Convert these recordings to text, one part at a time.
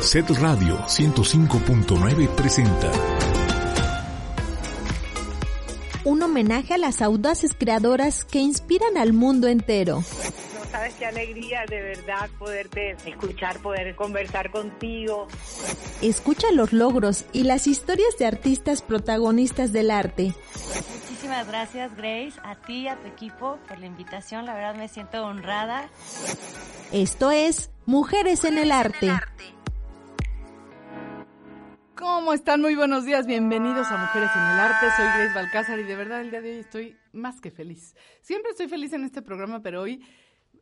Set Radio 105.9 presenta un homenaje a las audaces creadoras que inspiran al mundo entero. No sabes qué alegría de verdad poderte escuchar, poder conversar contigo. Escucha los logros y las historias de artistas protagonistas del arte. Muchísimas gracias Grace, a ti y a tu equipo por la invitación, la verdad me siento honrada. Esto es Mujeres en el Arte. ¿Cómo están? Muy buenos días, bienvenidos a Mujeres en el Arte. Soy Grace Balcázar y de verdad el día de hoy estoy más que feliz. Siempre estoy feliz en este programa, pero hoy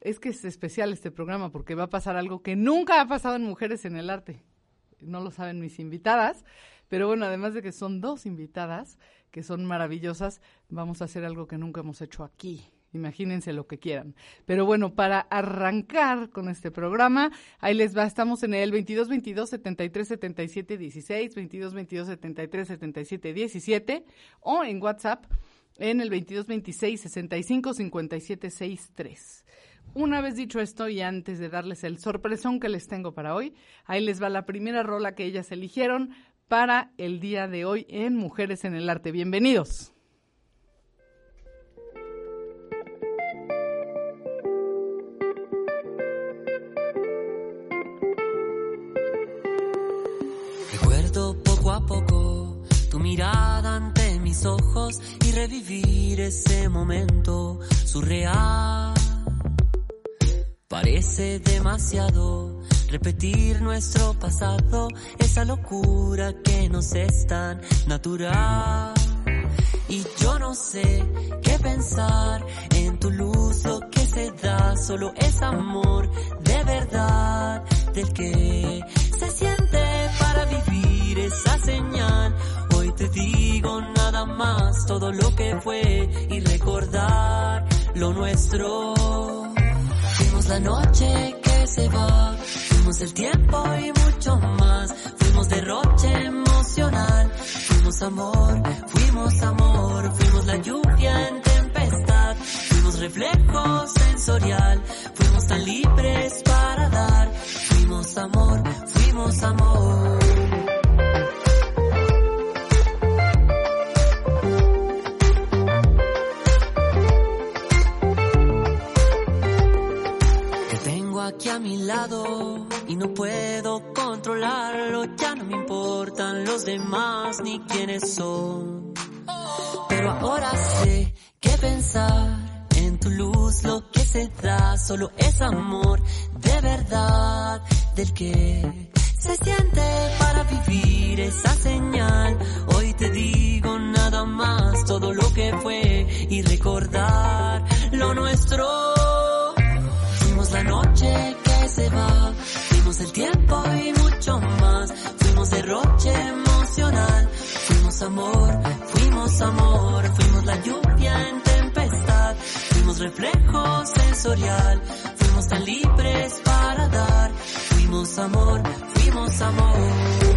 es que es especial este programa porque va a pasar algo que nunca ha pasado en Mujeres en el Arte. No lo saben mis invitadas, pero bueno, además de que son dos invitadas que son maravillosas, vamos a hacer algo que nunca hemos hecho aquí Imagínense lo que quieran. Pero bueno, para arrancar con este programa, ahí les va. Estamos en el 22 22 73 77 16, 22 22 73 77 17 o en WhatsApp en el 22 26 65 57 63. Una vez dicho esto y antes de darles el sorpresón que les tengo para hoy, ahí les va la primera rola que ellas eligieron para el día de hoy en Mujeres en el Arte. Bienvenidos. Mis ojos y revivir ese momento surreal. Parece demasiado repetir nuestro pasado, esa locura que nos es tan natural. Y yo no sé qué pensar en tu luz, lo que se da, solo es amor de verdad, del que se siente para vivir esa señal. Te digo nada más, todo lo que fue y recordar lo nuestro. Fuimos la noche que se va, fuimos el tiempo y mucho más, fuimos derroche emocional, fuimos amor, fuimos amor, fuimos la lluvia en tempestad, fuimos reflejo sensorial, fuimos tan libres para dar, fuimos amor, fuimos amor. Aquí a mi lado y no puedo controlarlo, ya no me importan los demás ni quiénes son. Pero ahora sé que pensar en tu luz lo que se da solo es amor de verdad del que se siente para vivir esa señal. Hoy te digo nada más todo lo que fue y recordar lo nuestro la noche que se va, fuimos el tiempo y mucho más, fuimos derroche emocional, fuimos amor, fuimos amor, fuimos la lluvia en tempestad, fuimos reflejo sensorial, fuimos tan libres para dar, fuimos amor, fuimos amor.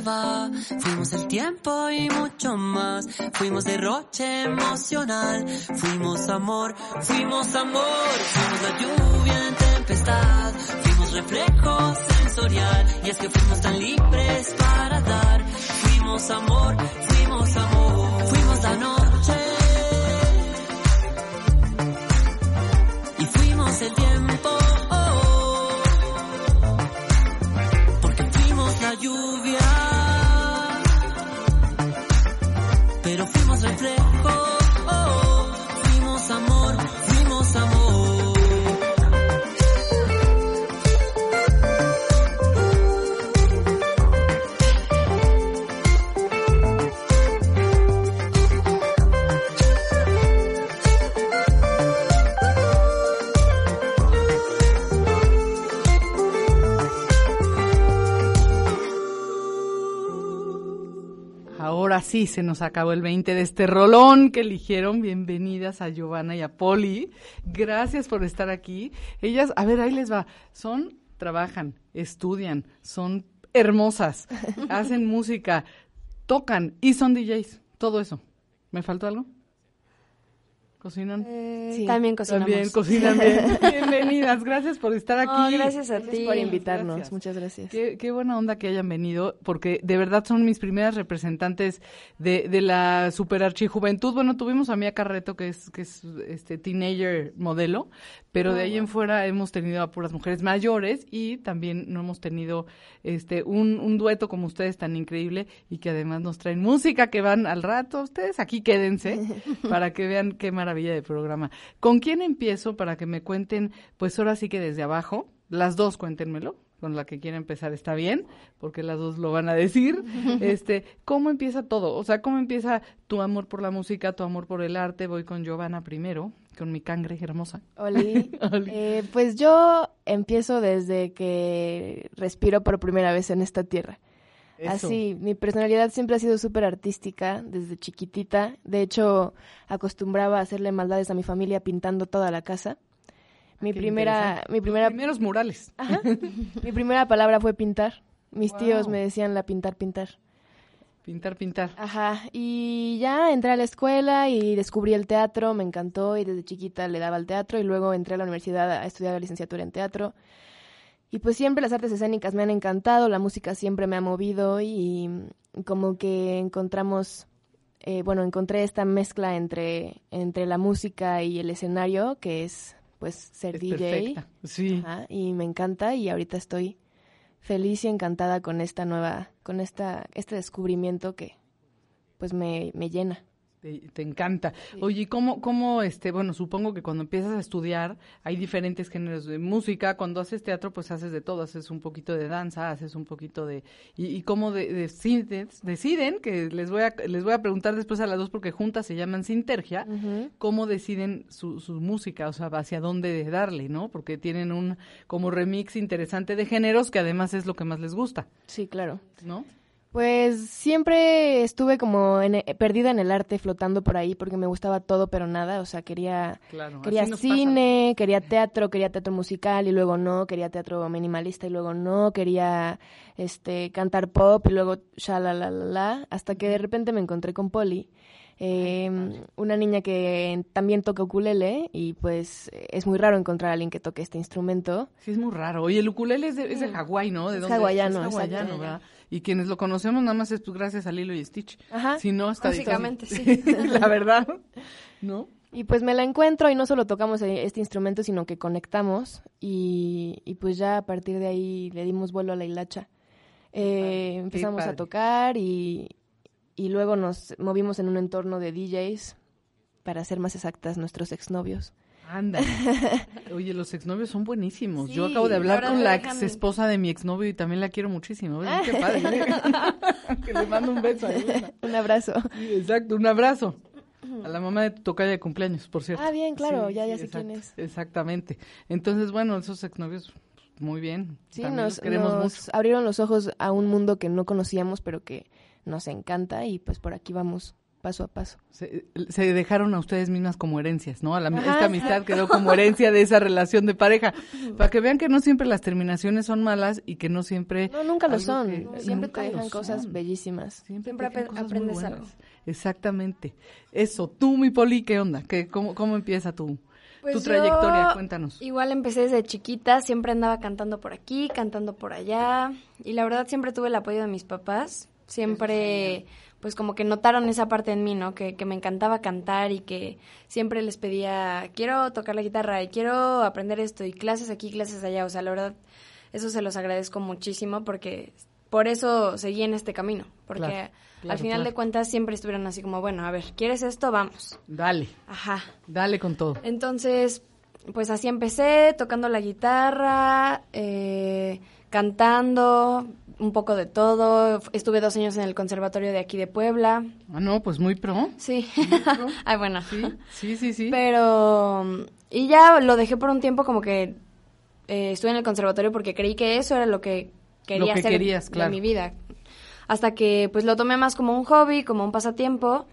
Fuimos el tiempo y mucho más. Fuimos derroche emocional. Fuimos amor, fuimos amor. Fuimos la lluvia en tempestad. Fuimos reflejos sensorial. Y es que fuimos tan libres para dar. Fuimos amor, fuimos amor, fuimos la noche. Y fuimos el tiempo. Se nos acabó el 20 de este rolón que eligieron. Bienvenidas a Giovanna y a Poli. Gracias por estar aquí. Ellas, a ver, ahí les va. Son, trabajan, estudian, son hermosas, hacen música, tocan y son DJs. Todo eso. ¿Me faltó algo? ¿Cocinan? Eh, También cocinamos. También cocinan bien. Bienvenidas, gracias por estar aquí. Gracias a ti. por invitarnos, Gracias. muchas gracias. Qué, qué buena onda que hayan venido, porque de verdad son mis primeras representantes de, de la super archijuventud. Bueno, tuvimos a Mía Carreto, que es, que es este teenager modelo, pero de ahí en fuera hemos tenido a puras mujeres mayores y también no hemos tenido este un, un dueto como ustedes tan increíble y que además nos traen música que van al rato. Ustedes aquí quédense para que vean qué maravilla de programa. ¿Con quién empiezo para que me cuenten, pues ahora sí que desde abajo, las dos cuéntenmelo? con la que quiera empezar está bien, porque las dos lo van a decir. Este, ¿cómo empieza todo? O sea, ¿cómo empieza tu amor por la música, tu amor por el arte? Voy con Giovanna primero, con mi cangre hermosa. Oli, Oli. eh, pues yo empiezo desde que respiro por primera vez en esta tierra. Eso. Así, mi personalidad siempre ha sido súper artística desde chiquitita. De hecho, acostumbraba a hacerle maldades a mi familia pintando toda la casa. Mi Qué primera, mi primera, Primeros murales. Ajá. mi primera palabra fue pintar. Mis Wow. tíos me decían la pintar, pintar. Pintar, pintar. Ajá, y ya entré a la escuela y descubrí el teatro, me encantó y desde chiquita le daba al teatro y luego entré a la universidad a estudiar la licenciatura en teatro. Y pues siempre las artes escénicas me han encantado, la música siempre me ha movido y como que encontramos, eh, bueno, encontré esta mezcla entre, entre la música y el escenario, que es pues ser Es DJ. perfecta. Sí. Ajá, y me encanta y ahorita estoy feliz y encantada con esta nueva, con esta, este descubrimiento que pues me, me llena. Te, te encanta. Oye, ¿y cómo, cómo, este, bueno, supongo que cuando empiezas a estudiar hay diferentes géneros de música. Cuando haces teatro, pues haces de todo. Haces un poquito de danza, haces un poquito de... ¿Y, y cómo de, deciden, deciden? Que les voy, a, les voy a preguntar después a las dos porque juntas se llaman Sintergia. ¿Cómo deciden su, su música? O sea, hacia dónde darle, ¿no? Porque tienen un como remix interesante de géneros que además es lo que más les gusta, Sí, claro. ¿no? Pues siempre estuve como en- eh, perdida en el arte, flotando por ahí, porque me gustaba todo, pero nada. O sea, quería, Claro. quería pasa. cine, quería teatro, quería teatro musical y luego no, quería teatro minimalista y luego no, quería este cantar pop y luego la hasta que de repente me encontré con Polly, eh, una niña que también toca ukulele y pues es muy raro encontrar a alguien que toque este instrumento. Sí, es muy raro. Oye, el ukulele es de, es de Hawái, ¿no? ¿De Es dónde hawaiano, Es hawaiano. ¿verdad? Y quienes lo conocemos nada más es pues, gracias a Lilo y Stitch. Ajá. Si no, está Básicamente, sí. La verdad, ¿no? Y pues me la encuentro y no solo tocamos eh, este instrumento, sino que conectamos y, y pues ya a partir de ahí le dimos vuelo a la hilacha. Eh, empezamos a tocar y, y luego nos movimos en un entorno de DJs, para ser más exactas, nuestros exnovios. Anda. Oye, los exnovios son buenísimos. Yo Sí, acabo de hablar con la ex esposa de mi exnovio y también la quiero muchísimo. Oye, qué padre. que le mando un beso. Un abrazo. Sí, exacto, un abrazo. A la mamá de tu tocaya de cumpleaños, por cierto. Ah, bien, claro, Sí, ya, sí, ya sé exacto, quién es. Exactamente. Entonces, bueno, esos exnovios, muy bien. Sí, También nos, los queremos nos mucho. abrieron los ojos a un mundo que no conocíamos, pero que nos encanta y pues por aquí vamos paso a paso. Se, se dejaron a ustedes mismas como herencias, ¿no? A la, Ajá. esta amistad quedó como herencia de esa relación de pareja. Para que vean que no siempre las terminaciones son malas y que no siempre... No, nunca lo son. que- Siempre nunca te dejan cosas son. bellísimas. Siempre, cosas aprendes algo. Exactamente. Eso, tú, mi Poli, ¿qué onda? ¿Qué, cómo, ¿Cómo empieza tu, tu Pues trayectoria, yo cuéntanos. Igual empecé desde chiquita, siempre andaba cantando por aquí, cantando por allá. Y la verdad siempre tuve el apoyo de mis papás. Siempre, pues como que notaron esa parte en mí, ¿no? Que, que me encantaba cantar y que siempre les pedía, quiero tocar la guitarra y quiero aprender esto y clases aquí, clases allá. O sea, la verdad, eso se los agradezco muchísimo porque por eso seguí en este camino. Porque Claro, claro, al final claro. de cuentas siempre estuvieron así como, bueno, a ver, ¿quieres esto? Vamos. Dale, Ajá. dale con todo. Entonces, pues así empecé, tocando la guitarra, eh, cantando, un poco de todo. Estuve dos años en el conservatorio de aquí de Puebla. Ah, no, pues muy pro. Sí. Ay, bueno. Sí, sí, sí, sí. Pero, y ya lo dejé por un tiempo como que eh, estuve en el conservatorio porque creí que eso era lo que quería Lo que hacer querías, de claro. mi vida. Hasta que pues lo tomé más como un hobby, como un pasatiempo.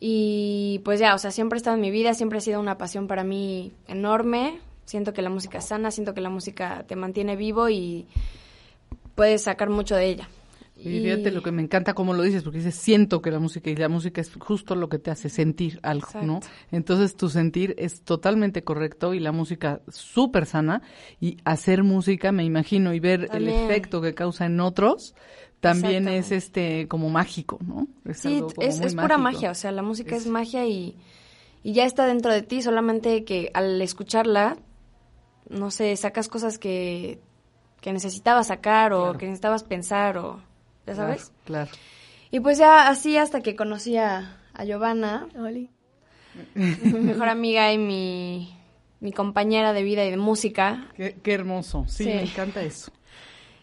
Y pues ya, o sea, siempre ha estado en mi vida, siempre ha sido una pasión para mí enorme. Siento que la música es sana, siento que la música te mantiene vivo y puedes sacar mucho de ella. Y fíjate lo que me encanta como lo dices, porque dices, siento que la música, y la música es justo lo que te hace sentir algo, ¿no? Entonces tu sentir es totalmente correcto y la música súper sana, y hacer música, me imagino, y ver También. el efecto que causa en otros, también es este como mágico, ¿no? Es Sí, algo como es, muy es pura magia, o sea, la música es, Es- magia y, y ya está dentro de ti, solamente que al escucharla, no sé, sacas cosas que, que necesitabas sacar o Claro. que necesitabas pensar o, ya Claro, sabes. Claro. Y pues ya así hasta que conocí a, a Giovanna, Oli. mi mejor amiga y mi, mi compañera de vida y de música, Qué, qué hermoso, sí, Sí. me encanta eso.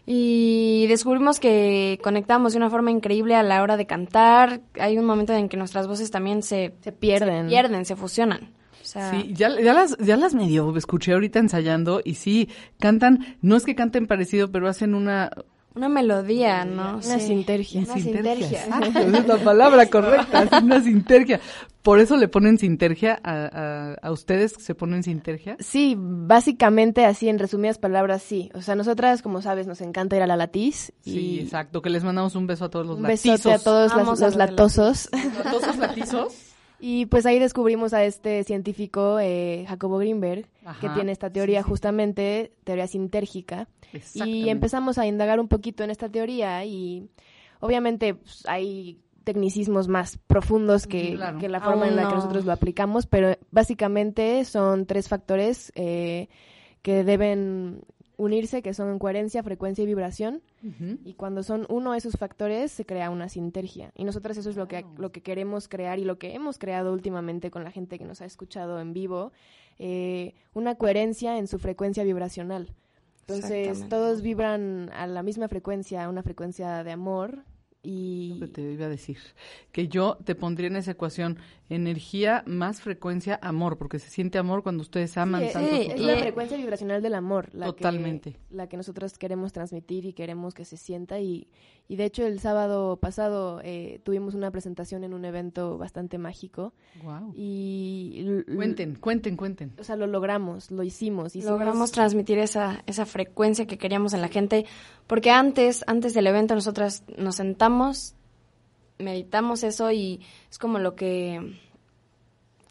Y descubrimos que conectamos de una forma increíble a la hora de cantar. Hay un momento en que nuestras voces también se, Se pierden. se pierden, se fusionan. Sea, Sí, ya, ya las, ya las medio escuché ahorita ensayando y sí, cantan, no es que canten parecido, pero hacen una... una melodía, ¿no? Una Sí. sintergia. Una sintergia. esa es la palabra correcta, es una sintergia. Por eso le ponen sintergia a, a, a ustedes, se ponen sintergia. Sí, básicamente así, en resumidas palabras, sí. O sea, nosotras, como sabes, nos encanta ir a la latiz. Y Sí, exacto, que les mandamos un beso a todos los un latizos. besote a todos las- Vamos a los los latosos. ¿Latosos latizos? Y pues ahí descubrimos a este científico, eh, Jacobo Greenberg, que tiene esta teoría sí, sí. justamente, teoría sintérgica. Y empezamos a indagar un poquito en esta teoría y obviamente pues, hay tecnicismos más profundos que, Claro. que la forma en la que no. nosotros lo aplicamos, pero básicamente son tres factores eh, que deben unirse, que son coherencia, frecuencia y vibración. Y cuando son uno de esos factores, se crea una sintergia. Y nosotras eso es lo que, lo que queremos crear y lo que hemos creado últimamente con la gente que nos ha escuchado en vivo, eh, una coherencia en su frecuencia vibracional. Entonces, todos vibran a la misma frecuencia, una frecuencia de amor. Y Lo que te iba a decir, que yo te pondría en esa ecuación energía más frecuencia amor, porque se siente amor cuando ustedes aman Sí, tanto sí, su es la frecuencia vibracional del amor, la Totalmente. que la que nosotros queremos transmitir y queremos que se sienta y, y de hecho el sábado pasado eh, tuvimos una presentación en un evento bastante mágico Guau. y Cuenten, cuenten, cuenten. o sea lo logramos, lo hicimos, hicimos logramos transmitir esa, esa frecuencia que queríamos en la gente, porque antes, antes del evento nosotras nos sentamos, meditamos eso y es como lo que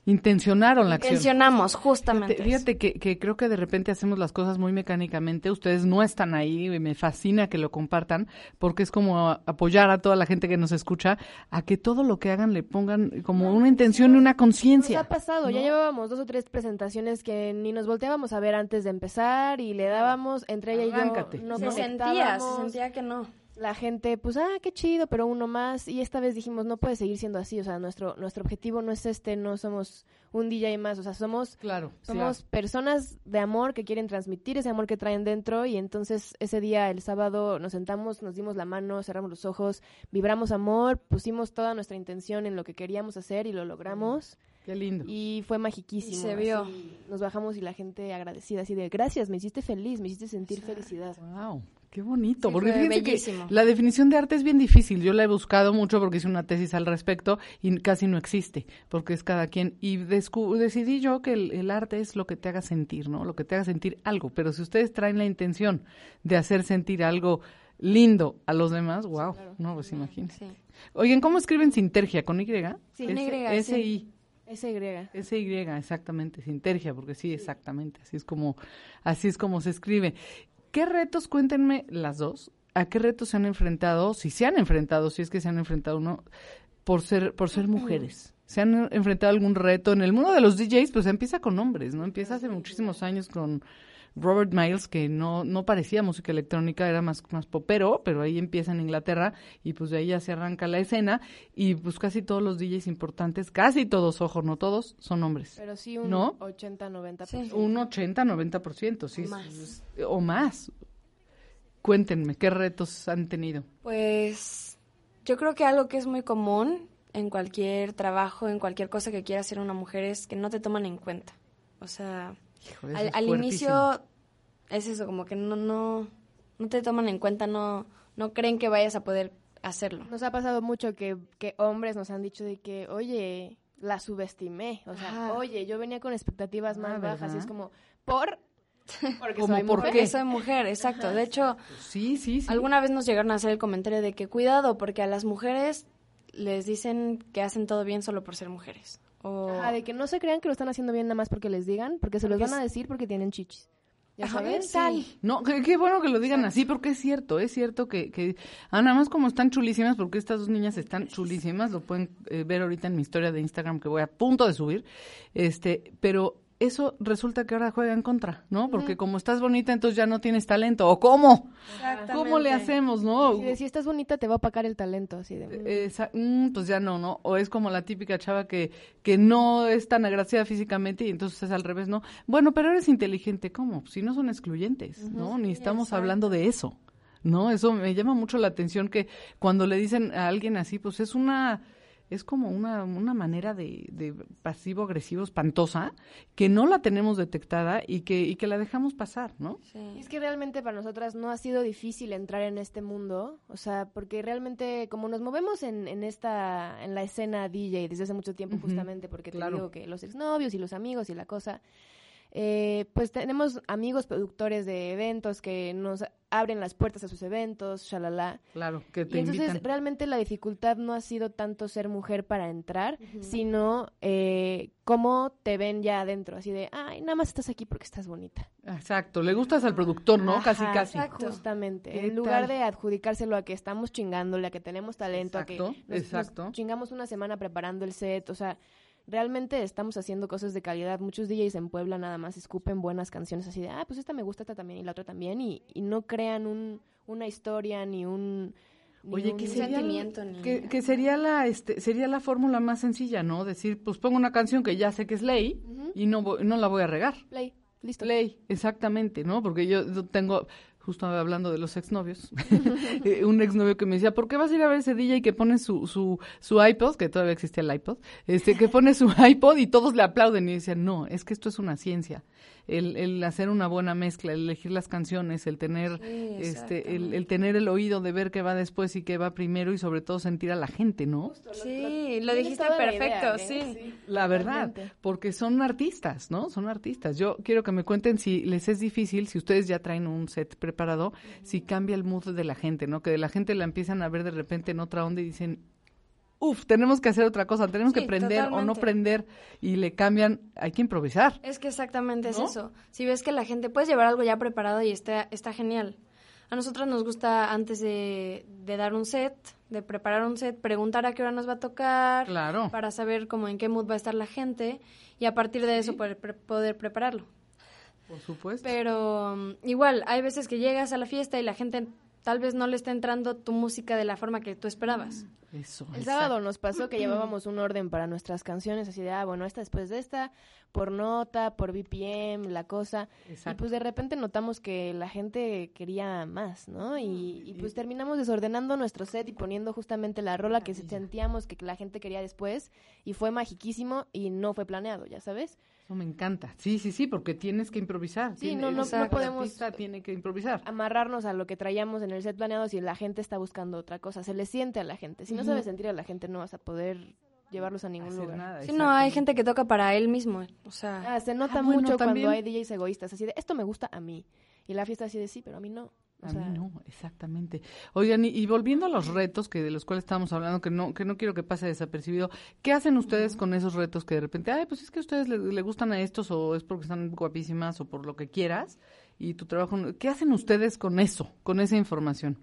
Intencionaron la acción. intencionamos justamente. Fíjate, fíjate que, que creo que de repente hacemos las cosas muy mecánicamente. Ustedes no están ahí y me fascina que lo compartan porque es como apoyar a toda la gente que nos escucha a que todo lo que hagan le pongan como una intención y una Nos conciencia. ha pasado, ya llevábamos dos o tres presentaciones que ni nos volteábamos a ver antes de empezar y le dábamos, entre ella y yo, no se sentía, se sentía que no. La gente, pues, ah, qué chido, pero uno más. Y esta vez dijimos, no puede seguir siendo así. O sea, nuestro, nuestro objetivo no es este, no somos un DJ más. O sea, somos, Claro, somos personas de amor que quieren transmitir ese amor que traen dentro. Y entonces ese día, el sábado, nos sentamos, nos dimos la mano, cerramos los ojos, vibramos amor, pusimos toda nuestra intención en lo que queríamos hacer y lo logramos. Qué lindo. Y fue magiquísimo. Y se vio. así, nos bajamos y la gente agradecida, así de gracias, me hiciste feliz, me hiciste sentir felicidad. Wow, qué bonito. Sí, porque que la definición de arte es bien difícil. Yo la he buscado mucho porque hice una tesis al respecto y casi no existe, porque es cada quien. Y decidí yo que el, el arte es lo que te haga sentir, ¿no? Lo que te haga sentir algo. Pero si ustedes traen la intención de hacer sentir algo lindo a los demás, wow, no, pues imagínense. Sí. Oigan, ¿cómo escriben sintergia? ¿Con Y? Sí, con Y. S-I. S-Y. S-Y, exactamente, Sintergia, porque sí, exactamente, así es como, así es como se escribe. ¿Qué retos, cuéntenme las dos, a qué retos se han enfrentado, si se han enfrentado, si es que se han enfrentado uno, por ser, por ser mujeres? ¿Se han enfrentado algún reto? En el mundo de los DJs, pues empieza con hombres, ¿no? Empieza hace muchísimos años con Robert Miles, que no, no parecía música electrónica, era más, más popero, pero ahí empieza en Inglaterra y pues de ahí ya se arranca la escena y pues casi todos los DJs importantes, casi todos, ojo, no todos, son hombres. Pero sí un ¿No? 80-90%. Un 80-90%, sí. O más. O más. Cuéntenme, ¿qué retos han tenido? Pues yo creo que algo que es muy común en cualquier trabajo, en cualquier cosa que quiera hacer una mujer es que no te toman en cuenta. O sea, Al, es al fuertísimo. inicio es eso, como que no, no, no te toman en cuenta, no, no creen que vayas a poder hacerlo. Nos ha pasado mucho que, que hombres nos han dicho de que, oye, la subestimé. O sea, oye, yo venía con expectativas más Ah, bajas. Y es como, ¿por? Porque ¿Cómo soy por mujer. qué? Porque soy mujer, exacto. De hecho, Sí, sí, sí. alguna vez nos llegaron a hacer el comentario de que cuidado, porque a las mujeres les dicen que hacen todo bien solo por ser mujeres. O... Ajá, de que no se crean que lo están haciendo bien nada más porque les digan, porque se los van a decir porque tienen chichis. ¿Ya Ajá, sabes? No, qué, qué bueno que lo digan así, porque es cierto, es cierto que, que ah, nada más como están chulísimas, porque estas dos niñas están chulísimas, lo pueden eh, ver ahorita en mi historia de Instagram que voy a punto de subir, este, pero eso resulta que ahora juega en contra, ¿no? Porque como estás bonita, entonces ya no tienes talento, ¿o cómo? ¿Cómo le hacemos, no? De, si estás bonita te va a opacar el talento, así de... mm. Esa- mm, pues ya no, ¿no? O es como la típica chava que, que no es tan agraciada físicamente y entonces es al revés, ¿no? Bueno, pero eres inteligente, ¿cómo? Si no son excluyentes, ¿no? Ni estamos hablando de eso, ¿no? Eso me llama mucho la atención que cuando le dicen a alguien así, pues es una... Es como una, una manera de, de pasivo-agresivo espantosa que no la tenemos detectada y que, y que la dejamos pasar, ¿no? Y es que realmente para nosotras no ha sido difícil entrar en este mundo, o sea, porque realmente como nos movemos en, en esta, en la escena DJ desde hace mucho tiempo justamente porque claro. te digo que los exnovios y los amigos y la cosa, eh, pues tenemos amigos productores de eventos que nos abren las puertas a sus eventos, shalala. Claro, que te Y entonces invitan. realmente la dificultad no ha sido tanto ser mujer para entrar, sino eh, cómo te ven ya adentro, así de, ay, nada más estás aquí porque estás bonita. Exacto, le gustas al productor, ¿no? casi, casi. Justamente. ¿Qué En lugar tal? de adjudicárselo a que estamos chingándole, a que tenemos talento, a Exacto, que nos, nos exacto. chingamos una semana preparando el set, o sea, realmente estamos haciendo cosas de calidad. Muchos DJs en Puebla nada más escupen buenas canciones así de, ah, pues esta me gusta, esta también y la otra también, y, y no crean un, una historia ni un... ni Oye, un ¿qué Un sería, sentimiento ni- que, que sería la este sería la fórmula más sencilla, ¿no? Decir, pues pongo una canción que ya sé que es ley y no voy- no la voy a regar. Play, listo. Ley, exactamente, ¿no? Porque yo tengo justo hablando de los exnovios, eh, un exnovio que me decía, ¿por qué vas a ir a ver ese DJ que pone su, su, su iPod, que todavía existía el iPod, este, que pone su iPod y todos le aplauden? Y decía, no, es que esto es una ciencia. El, el hacer una buena mezcla, el elegir las canciones, el tener, este, el, el tener el oído de ver qué va después y qué va primero y sobre todo sentir a la gente, ¿no? Sí, lo dijiste perfecto, idea, ¿eh? sí. La verdad, Realmente. porque son artistas, ¿no? Son artistas. Yo quiero que me cuenten si les es difícil, si ustedes ya traen un set preparado, si cambia el mood de la gente, ¿no? Que de la gente la empiezan a ver de repente en otra onda y dicen, uf, tenemos que hacer otra cosa, tenemos que prender o no prender y le cambian, hay que improvisar. Es que exactamente ¿No? es eso. Si ves que la gente puedes llevar algo ya preparado y está, está genial. A nosotros nos gusta antes de, de dar un set, de preparar un set, preguntar a qué hora nos va a tocar, Claro. para saber cómo en qué mood va a estar la gente y a partir de eso poder, pre- poder prepararlo. Por supuesto. Pero um, igual, hay veces que llegas a la fiesta y la gente tal vez no le está entrando tu música de la forma que tú esperabas. Eso. El exacto. sábado nos pasó que llevábamos un orden para nuestras canciones, así de, ah, bueno, esta después de esta, por nota, por BPM, la cosa. Y pues de repente notamos que la gente quería más, ¿no? Y, y pues terminamos desordenando nuestro set y poniendo justamente la rola que sentíamos que la gente quería después. Y fue magiquísimo y no fue planeado, ¿ya sabes? Eso me encanta. Sí, sí, sí, porque tienes que improvisar. Sí, Tiene- no, no- no podemos- tiene que improvisar. Amarrarnos a lo que traíamos en el set planeado si la gente está buscando otra cosa. Se le siente a la gente. Si no sabes sentir a la gente, no vas a poder llevarlos a ningún Hacer lugar. nada, Sí, no, hay gente que toca para él mismo, o sea... Ah, se nota Ah, bueno, mucho también. cuando hay DJs egoístas, así de, esto me gusta a mí. Y la fiesta así de, sí, pero a mí no. O A mí no, exactamente. Oigan, y, y volviendo a los retos que de los cuales estábamos hablando, que no que no quiero que pase desapercibido, ¿qué hacen ustedes con esos retos que de repente, ay, pues es que a ustedes le, le gustan a estos o es porque están guapísimas o por lo que quieras y tu trabajo, no- ¿qué hacen ustedes con eso, con esa información?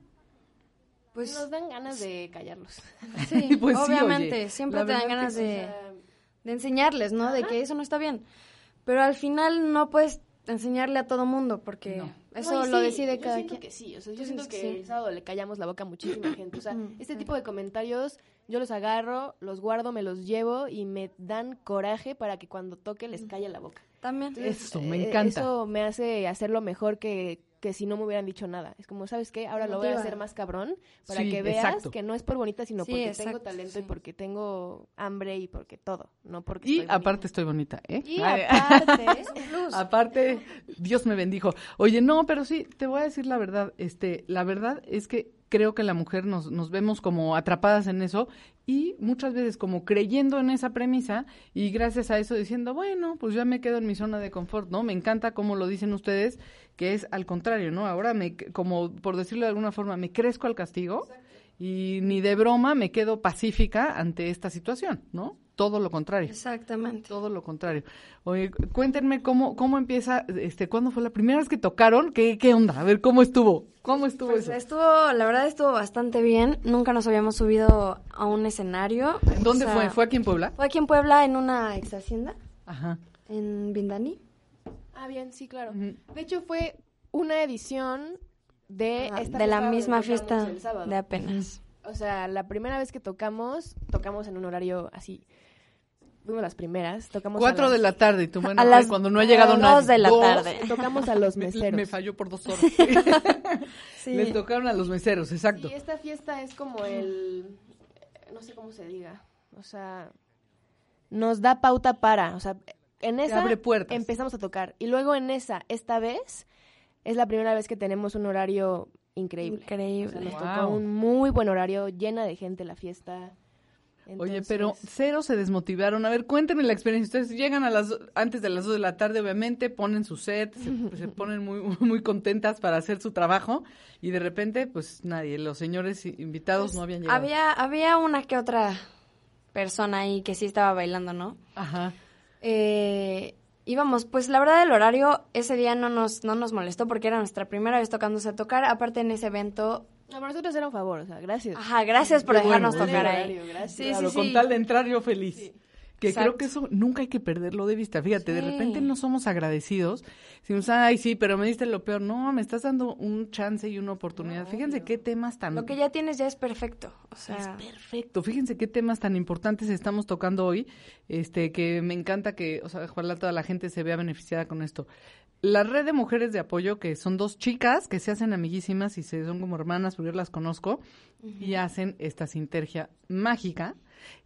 Pues nos dan ganas de callarlos. sí, Pues sí, obviamente, oye, siempre te dan ganas de, de enseñarles, ¿no? De que eso no está bien. Pero al final no puedes enseñarle a todo mundo porque eso No, lo sí, decide yo cada siento quien. que sí, o sea, yo Yo siento siento que que sí. el sábado le callamos la boca a muchísima gente. O sea, Mm, este sí. tipo de comentarios yo los agarro, los guardo, me los llevo y me dan coraje para que cuando toque les calle la boca. También. Eso, me Eh, encanta. Eso me hace hacerlo mejor que, que si no me hubieran dicho nada. Es como, ¿sabes qué? Ahora lo voy a hacer más cabrón para Sí, que veas exacto. que no es por bonita, sino Sí, porque exacto, tengo talento y porque tengo hambre y porque todo, no porque Y estoy bonita. aparte estoy bonita, ¿eh? Y Ay, aparte, Aparte, Dios me bendijo. Oye, no, pero sí, te voy a decir la verdad. Este, la verdad es que creo que la mujer nos, nos vemos como atrapadas en eso y muchas veces como creyendo en esa premisa y gracias a eso diciendo, bueno, pues ya me quedo en mi zona de confort, ¿no? Me encanta como lo dicen ustedes, que es al contrario, ¿no? Ahora me, como por decirlo de alguna forma, me crezco al castigo y ni de broma me quedo pacífica ante esta situación, ¿no? Todo lo contrario. Exactamente. Todo lo contrario. Oye, cuéntenme cómo, cómo empieza, este, ¿cuándo fue la primera vez que tocaron? ¿Qué, qué onda? A ver, ¿cómo estuvo? ¿Cómo estuvo Pues eso? estuvo, la verdad estuvo bastante bien. Nunca nos habíamos subido a un escenario. ¿Dónde O sea, fue? ¿Fue aquí en Puebla? Fue aquí en Puebla en una ex hacienda, Ajá. en Bindani. Ah, bien, sí, claro. De hecho, fue una edición de Ajá, esta de la misma fiesta el sábado. de apenas. O sea, la primera vez que tocamos, tocamos en un horario así. Fuimos las primeras, tocamos a Cuatro las- de la tarde y A pues, las cuando no ha llegado dos nadie. de la Dos. tarde. Tocamos a los Me, meseros. me falló por dos horas. Sí. Les tocaron a los meseros, exacto. Sí, esta fiesta es como el... No sé cómo se diga. O sea, nos da pauta para... O sea, en esa abre puertas. empezamos a tocar. Y luego en esa, esta vez, es la primera vez que tenemos un horario increíble. O sea, Increíble. nos Wow. tocó un muy buen horario, llena de gente la fiesta. Oye, pero cero se desmotivaron. A ver, cuéntenme la experiencia. Ustedes llegan a las antes de las dos de la tarde, obviamente, ponen su set, se, se ponen muy muy contentas para hacer su trabajo y de repente, pues nadie, los señores invitados no habían llegado. Había, había una que otra persona ahí que sí estaba bailando, ¿no? Ajá. Eh, íbamos, pues la verdad el horario ese día no nos, no nos molestó porque era nuestra primera vez tocándose a tocar. Aparte en ese evento, No, para nosotros era un favor, o sea, gracias. ajá, gracias por Qué dejarnos tocar ahí. Horario, gracias. Sí, claro, sí, con sí. tal de entrar yo feliz. Que creo que eso nunca hay que perderlo de vista. Fíjate, de repente no somos agradecidos. Decimos, ay, sí, pero me diste lo peor. No, me estás dando un chance y una oportunidad. Fíjense qué temas tan... Lo que ya tienes ya es perfecto. O sea, Es perfecto. Fíjense qué temas tan importantes estamos tocando hoy, este, que me encanta que, o sea, ojalá toda la gente se vea beneficiada con esto. La red de mujeres de apoyo, que son dos chicas que se hacen amiguísimas y se son como hermanas, porque yo las conozco, y hacen esta sintergia mágica,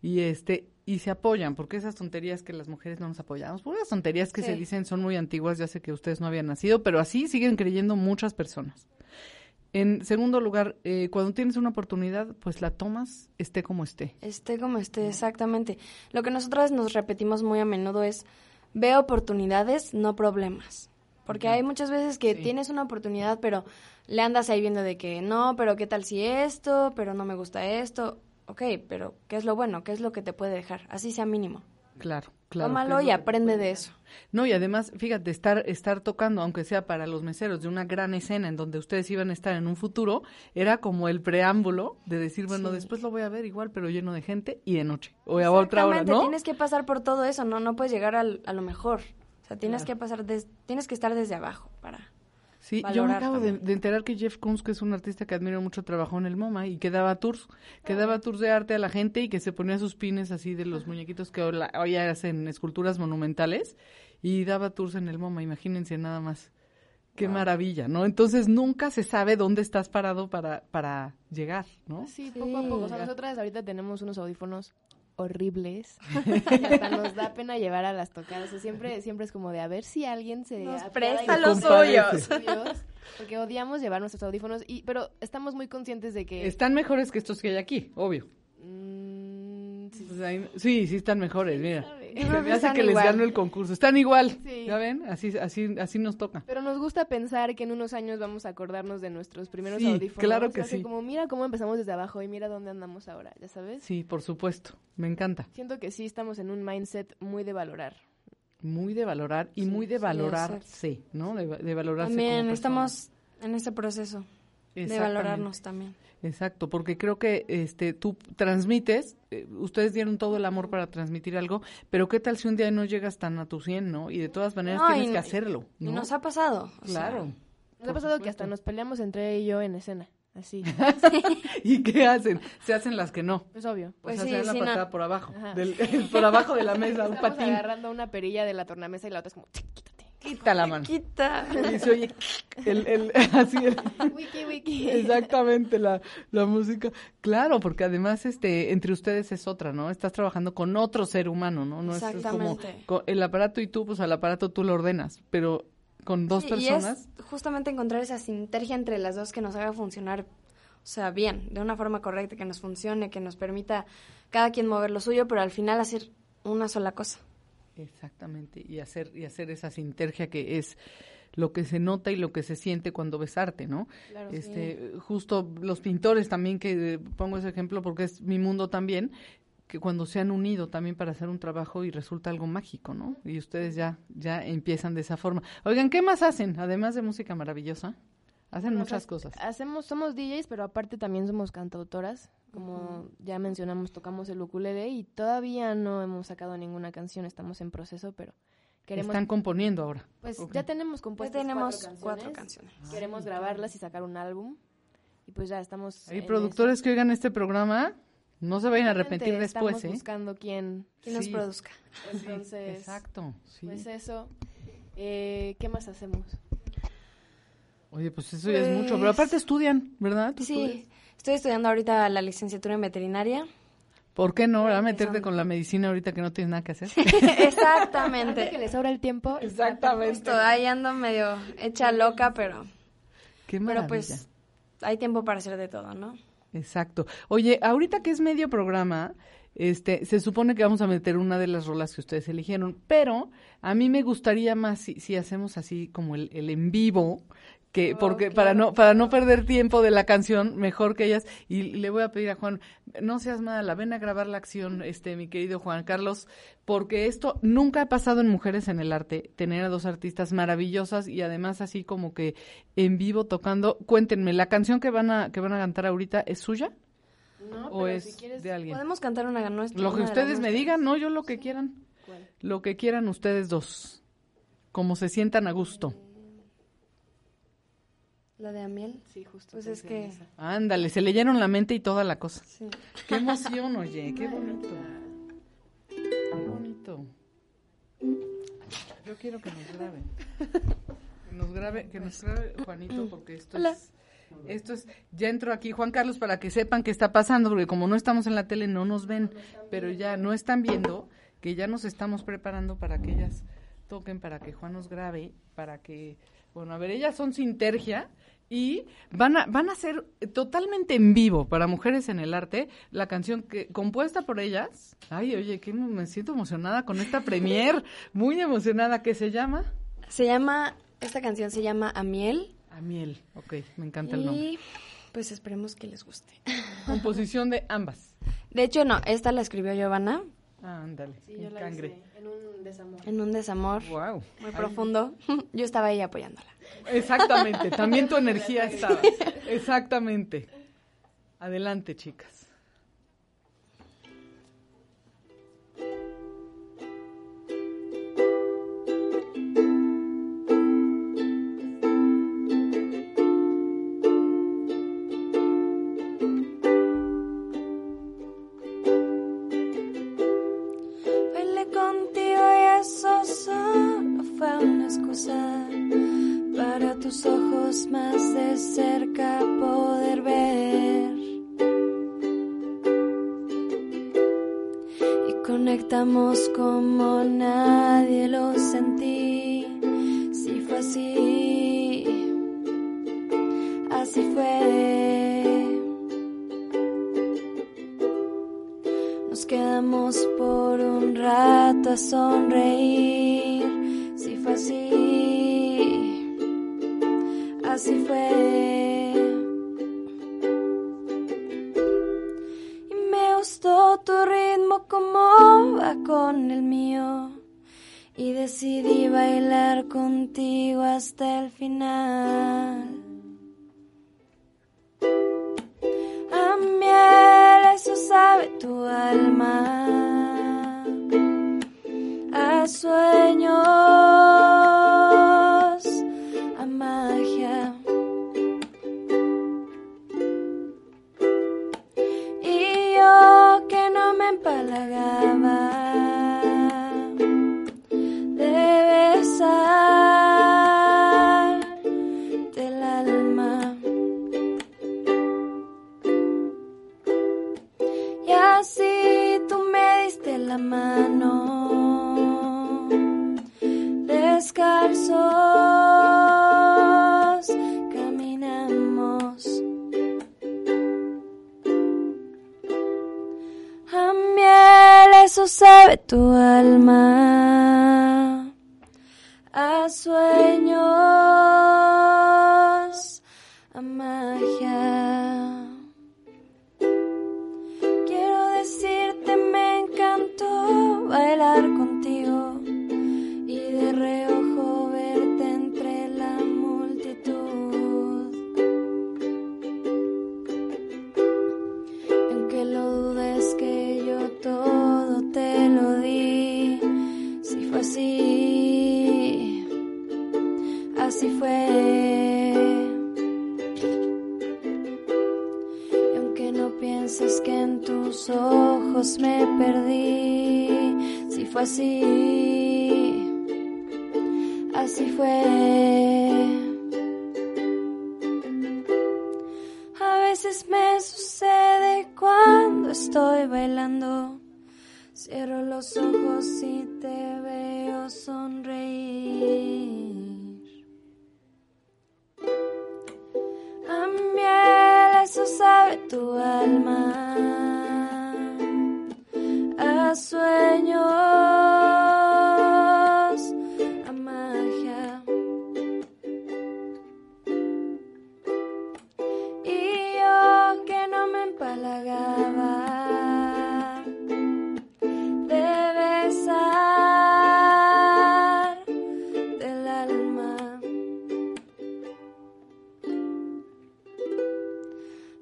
y este, y se apoyan, porque esas tonterías que las mujeres no nos apoyamos, puras tonterías que se dicen son muy antiguas, ya sé que ustedes no habían nacido, pero así siguen creyendo muchas personas. En segundo lugar, eh, cuando tienes una oportunidad, pues la tomas, esté como esté. esté como esté, exactamente. Lo que nosotras nos repetimos muy a menudo es, ve oportunidades, no problemas. Porque hay muchas veces que Sí. tienes una oportunidad, pero le andas ahí viendo de que no, pero qué tal si esto, pero no me gusta esto. Ok, pero ¿qué es lo bueno? ¿Qué es lo que te puede dejar? Así sea mínimo. Claro, claro. Tómalo y aprende de eso. No, y además, fíjate, estar, estar tocando, aunque sea para los meseros, de una gran escena en donde ustedes iban a estar en un futuro, era como el preámbulo de decir, bueno, Sí. después lo voy a ver igual, pero lleno de gente y de noche. O a otra hora, ¿no? tienes que pasar por todo eso, no, no puedes llegar al- a lo mejor. O sea, tienes Claro. que pasar, des- tienes que estar desde abajo para... Sí, yo me acabo de, enterar que Jeff Koons, que es un artista que admiro mucho, trabajó en el MoMA y que daba tours, que daba tours de arte a la gente y que se ponía sus pines así de los muñequitos que hoy hacen esculturas monumentales y daba tours en el MoMA, imagínense nada más. Qué maravilla, ¿no? Entonces nunca se sabe dónde estás parado para, para llegar, ¿no? Sí, poco a poco. O sea, nosotras ahorita tenemos unos audífonos horribles. y hasta nos da pena llevar a las tocadas. O sea, siempre, siempre es como de a ver si alguien se Nos presta los suyos, Porque odiamos llevar nuestros audífonos. y Pero estamos muy conscientes de que... Están mejores que estos que hay aquí, obvio. Mm, sí, Pues sí están mejores, mira. Sabe. Se me hace que les gano el concurso. Están igual. ¿Ya ven? Así, así, así nos toca. Pero nos gusta pensar que en unos años vamos a acordarnos de nuestros primeros Sí, audífonos. claro que Así sí. Como mira cómo empezamos desde abajo y mira dónde andamos ahora, ¿ya sabes? Sí, por supuesto. Me encanta. Siento que sí estamos en un mindset muy de valorar. Muy de valorar y muy de sí, valorarse, ¿no? De, de valorarse. También como estamos en ese proceso de valorarnos también. Exacto, porque creo que este tú transmites, eh, ustedes dieron todo el amor para transmitir algo, pero qué tal si un día no llegas tan a tu 100, ¿no? Y de todas maneras No, tienes y- que hacerlo, Y ¿no? nos ha pasado. sea, Claro. Nos ha pasado que hasta nos peleamos entre ella y yo en escena, así. ¿Y qué hacen? Se hacen las que no. Es obvio. Pues o sea, sí, se dan la no. patada por abajo, del- por abajo de la mesa, un patín. agarrando una perilla de la tornamesa y la otra es como, "Ch, quítate. Quita la mano. Quita. Y se oye el, el, así el- Wiki, wiki. Exactamente, la, la música. Claro, porque además este entre ustedes es otra, ¿no? Estás trabajando con otro ser humano, ¿no? No es- es, como Exactamente. co- el aparato y tú, pues al aparato tú lo ordenas, pero con dos Sí, personas. Y es justamente encontrar esa sinergia entre las dos que nos haga funcionar, o sea, bien, de una forma correcta, que nos funcione, que nos permita cada quien mover lo suyo, pero al final hacer una sola cosa. Exactamente, y hacer y hacer esa sinergia que es lo que se nota y lo que se siente cuando ves arte, ¿no? Claro, este, justo los pintores también que eh, pongo ese ejemplo porque es mi mundo también que cuando se han unido también para hacer un trabajo y resulta algo mágico, ¿no? Y ustedes ya ya empiezan de esa forma. Oigan, ¿qué más hacen además de música maravillosa? Hacen muchas pues, cosas. Hacemos, somos DJs, pero aparte también somos cantautoras. Como ya mencionamos, tocamos el ukulele y todavía no hemos sacado ninguna canción, estamos en proceso, pero queremos... Están componiendo ahora. Pues Ok. ya tenemos compuestas Ya tenemos cuatro cuatro canciones. canciones. Queremos grabarlas y sacar un álbum. Y pues ya estamos... Hay productores que oigan este programa, no se vayan a eso. arrepentir después, Estamos ¿eh? buscando quién... Nos Sí. produzca. Entonces, Exacto, sí. pues eso. Eh, ¿Qué más hacemos? Oye, pues eso ya es mucho, pero Pues- aparte estudian, ¿verdad? ¿Tú estudias? Estoy estudiando ahorita la licenciatura en veterinaria. ¿Por qué no? ¿verdad? Meterte con la medicina ahorita que no tienes nada que hacer. Antes que Exactamente. les sobra el tiempo. Exactamente. Justo, ahí ando medio hecha loca, pero, Qué pero maravilla. pues hay tiempo para hacer de todo, ¿no? Exacto. Oye, ahorita que es medio programa, este, se supone que vamos a meter una de las rolas que ustedes eligieron, pero a mí me gustaría más si, si hacemos así como el, el en vivo, que porque para no para no perder tiempo de la canción, mejor que ellas y le voy a pedir a Juan, no seas mala, ven a grabar la acción, este mi querido Juan Carlos, porque esto nunca ha pasado en Mujeres en el Arte, tener a dos artistas maravillosas y además así como que en vivo tocando. Cuéntenme, la canción que van a que van a cantar ahorita es suya No, o pero es si quieres- de alguien. Podemos cantar una nuestra. Lo que ustedes me digan, no, yo lo que quieran. ¿Cuál? Lo que quieran ustedes dos. Como se sientan a gusto. La de Amiel. Sí, justo. Pues es que... esa. Ándale, se leyeron la mente y toda la cosa. Sí. Qué emoción, oye, qué bonito. Qué bonito. Yo quiero que nos graben. Que nos grabe, que nos grabe Juanito, porque esto Hola. es. Esto es, ya entro aquí, Juan Carlos, para que sepan qué está pasando, porque como no estamos en la tele no nos ven, pero ya no están viendo, que ya nos estamos preparando para que ellas toquen, para que Juan nos grabe, para que, bueno, a ver, ellas son Sintergia y van a, van a ser totalmente en vivo para Mujeres en el Arte, la canción que compuesta por ellas. Ay, oye, que me siento emocionada con esta premier, muy emocionada, que se llama Se llama... Esta canción se llama Amiel. A miel. Ok, me encanta el nombre. Y pues esperemos que les guste. Composición de ambas. De hecho, no, esta la escribió Giovanna Ah, ándale. Sí, yo la cangre. hice en un desamor. en un desamor Wow. muy profundo. Yo estaba ahí apoyándola. Exactamente, también tu energía estaba. Exactamente. Adelante, chicas. Conectamos como nadie lo sentí. Si fue así, así fue. Nos quedamos por un rato a sonreír. Hasta el final. A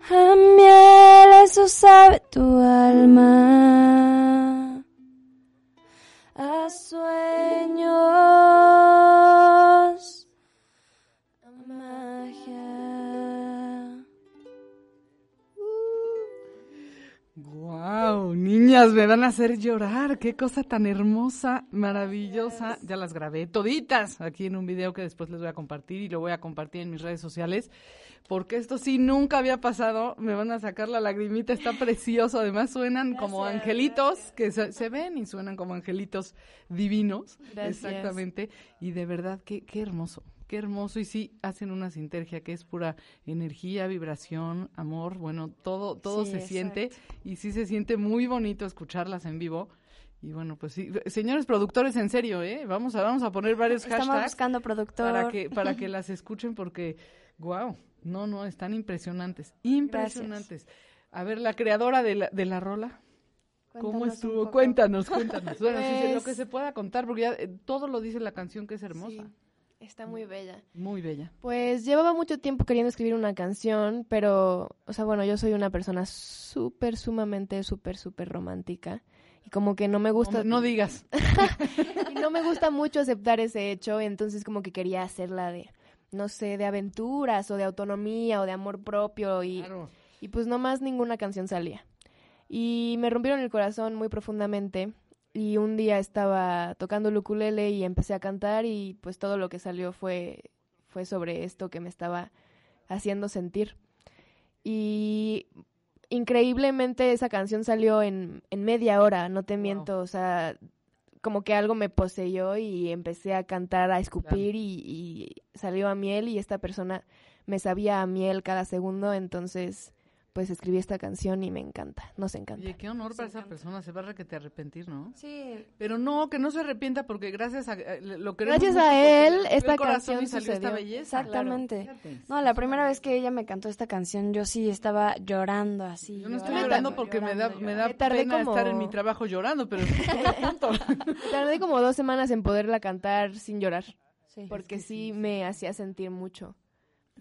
A miel, eso sabe tu alma. Niñas, me van a hacer llorar. Qué cosa tan hermosa, maravillosa. Ya las grabé toditas aquí en un video que después les voy a compartir y lo voy a compartir en mis redes sociales. Porque esto sí nunca había pasado. Me van a sacar la lagrimita, está precioso. Además suenan como angelitos que se, se ven y suenan como angelitos divinos. Gracias. Exactamente. Y de verdad, qué, qué hermoso. Qué hermoso. Y sí, hacen una sintergia que es pura energía, vibración, amor. Bueno, todo, todo Sí, se siente. Y sí se siente muy bonito escucharlas en vivo. Y bueno, pues sí. Señores productores, en serio, ¿eh? Vamos a, vamos a poner varios Estamos hashtags buscando productor. para que, para que las escuchen porque, wow, no, no, están impresionantes. Impresionantes. A ver, la creadora de la, de la rola. ¿Cómo Cuéntanos estuvo? Cuéntanos, cuéntanos. Bueno, sí, lo Pues- que se pueda contar, porque ya eh, todo lo dice la canción que es hermosa. Sí, está muy bella. Muy bella. Pues llevaba mucho tiempo queriendo escribir una canción, pero, o sea, bueno, yo soy una persona súper, sumamente, súper, súper romántica. Y como que no me gusta... No, no digas. y no me gusta mucho aceptar ese hecho, entonces como que quería hacerla de, no sé, de aventuras o de autonomía o de amor propio y, Claro. y pues nomás ninguna canción salía. Y me rompieron el corazón muy profundamente y un día estaba tocando el ukulele y empecé a cantar y pues todo lo que salió fue, fue sobre esto que me estaba haciendo sentir. Y increíblemente esa canción salió en, en media hora, no te Wow. miento, o sea, como que algo me poseyó y empecé a cantar, a escupir y, y salió a miel y esta persona me sabía a miel cada segundo, entonces pues escribí esta canción y me encanta, nos encanta. Oye, qué honor para esa persona, se va a que te arrepentir, ¿no? Sí. Pero no, que no se arrepienta porque gracias a eh, lo que Gracias a él esta canción y salió esta sucedió. belleza. Exactamente. No, la primera vez que ella me cantó esta canción, yo sí estaba llorando así. Yo no estoy llorando porque me da, me da Me tardé pena como- estar en mi trabajo llorando, pero punto. Tardé como dos semanas en poderla cantar sin llorar, Sí. porque sí me hacía sentir mucho.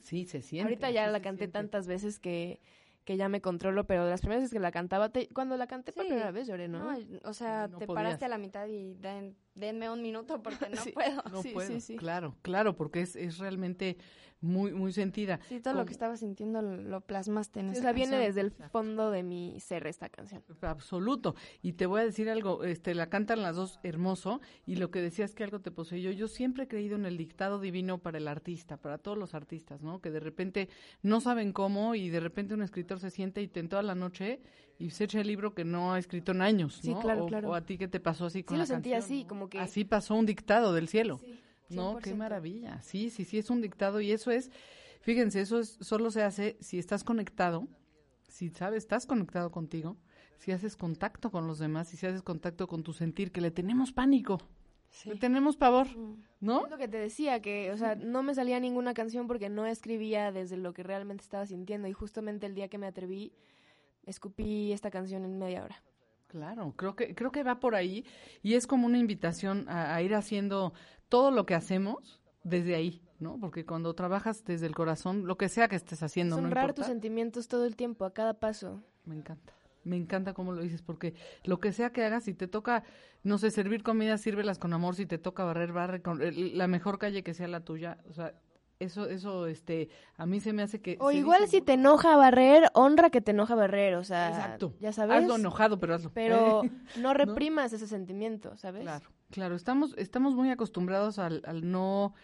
Sí, se siente. Ahorita ya sí la canté tantas veces que, que ya me controlo, pero las primeras veces que la cantaba, te- cuando la canté por Sí. primera vez lloré, ¿no? No, o sea, No te podías. paraste a la mitad y den- denme un minuto porque no Sí. puedo. No Sí, puedo. sí, sí. Claro, claro, porque es, es realmente muy, muy sentida. Sí, todo lo que estaba sintiendo lo plasmaste en Sí, o esa sea, viene desde el fondo de mi ser esta canción. Absoluto. Y te voy a decir algo, este, la cantan las dos hermoso, y lo que decías que algo te poseyó. Yo siempre he creído en el dictado divino para el artista, para todos los artistas, ¿no? Que de repente no saben cómo, y de repente un escritor se siente y te en toda la noche y se echa el libro que no ha escrito en años, Sí, ¿no? claro, o, claro. o a ti que te pasó así con Sí, la lo sentí canción, así, ¿no? como que... Así pasó un dictado del cielo. Sí, No, qué 100%. maravilla. Sí, sí, sí, es un dictado y eso es, fíjense, eso es, solo se hace si estás conectado, si sabes, estás conectado contigo, si haces contacto con los demás, si haces contacto con tu sentir, que le tenemos pánico, le tenemos pavor, ¿no? Es lo que te decía, que, o sea, no me salía ninguna canción porque no escribía desde lo que realmente estaba sintiendo y justamente el día que me atreví, escupí esta canción en media hora. Claro, creo que, creo que va por ahí y es como una invitación a, a ir haciendo todo lo que hacemos desde ahí, ¿no? Porque cuando trabajas desde el corazón, lo que sea que estés haciendo, Es honrar tus sentimientos todo el tiempo, a cada paso. Me encanta. Me encanta cómo lo dices, porque lo que sea que hagas, si te toca, no sé, servir comida, sírvelas con amor, si te toca barrer, barre con el- la mejor calle que sea la tuya. O sea, eso, eso, este, a mí se me hace que... O igual dice- si te enoja barrer, honra que te enoja barrer, o sea, Exacto. ya sabes. Hazlo enojado, pero hazlo. Pero Eh, no reprimas ese sentimiento, ¿sabes? Claro, claro. Estamos, estamos muy acostumbrados al, al no...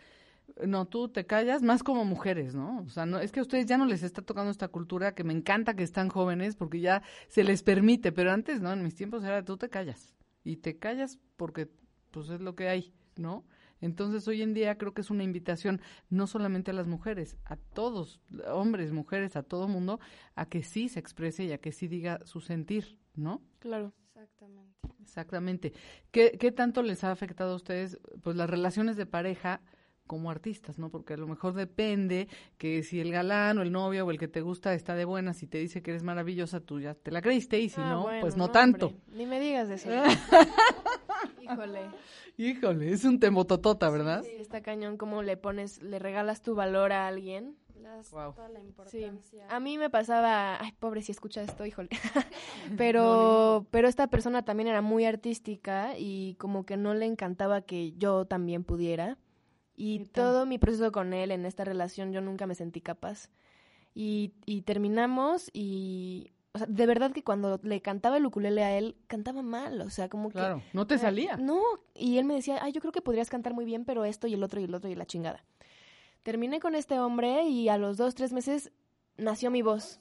No, tú te callas, más como mujeres, ¿no? O sea, no, es que a ustedes ya no les está tocando esta cultura que me encanta que están jóvenes porque ya se les permite, pero antes, ¿no? En mis tiempos era tú te callas y te callas porque pues es lo que hay, ¿no? Entonces hoy en día creo que es una invitación no solamente a las mujeres, a todos, hombres, mujeres, a todo mundo, a que sí se exprese y a que sí diga su sentir, ¿no? Claro. Exactamente. Exactamente. ¿Qué, ¿Qué tanto les ha afectado a ustedes pues las relaciones de pareja como artistas, ¿no? Porque a lo mejor depende que si el galán o el novio o el que te gusta está de buenas y te dice que eres maravillosa, tú ya te la creíste y si Ah, no, bueno, pues no, tanto. hombre, Ni me digas eso. Híjole. Híjole, es un temototota, ¿verdad? Sí, está cañón como le pones, le regalas tu valor a alguien. Das toda la Sí. A mí me pasaba, ay, pobre si escucha esto, híjole. pero pero esta persona también era muy artística y como que no le encantaba que yo también pudiera. Y todo mi proceso con él en esta relación yo nunca me sentí capaz. Y, y terminamos y o sea, de verdad que cuando le cantaba el ukulele a él, cantaba mal, o sea, como que Claro, no te eh, salía. No, y él me decía, ay, yo creo que podrías cantar muy bien, pero esto y el otro y el otro y la chingada. Terminé con este hombre y a los dos, tres meses nació mi voz.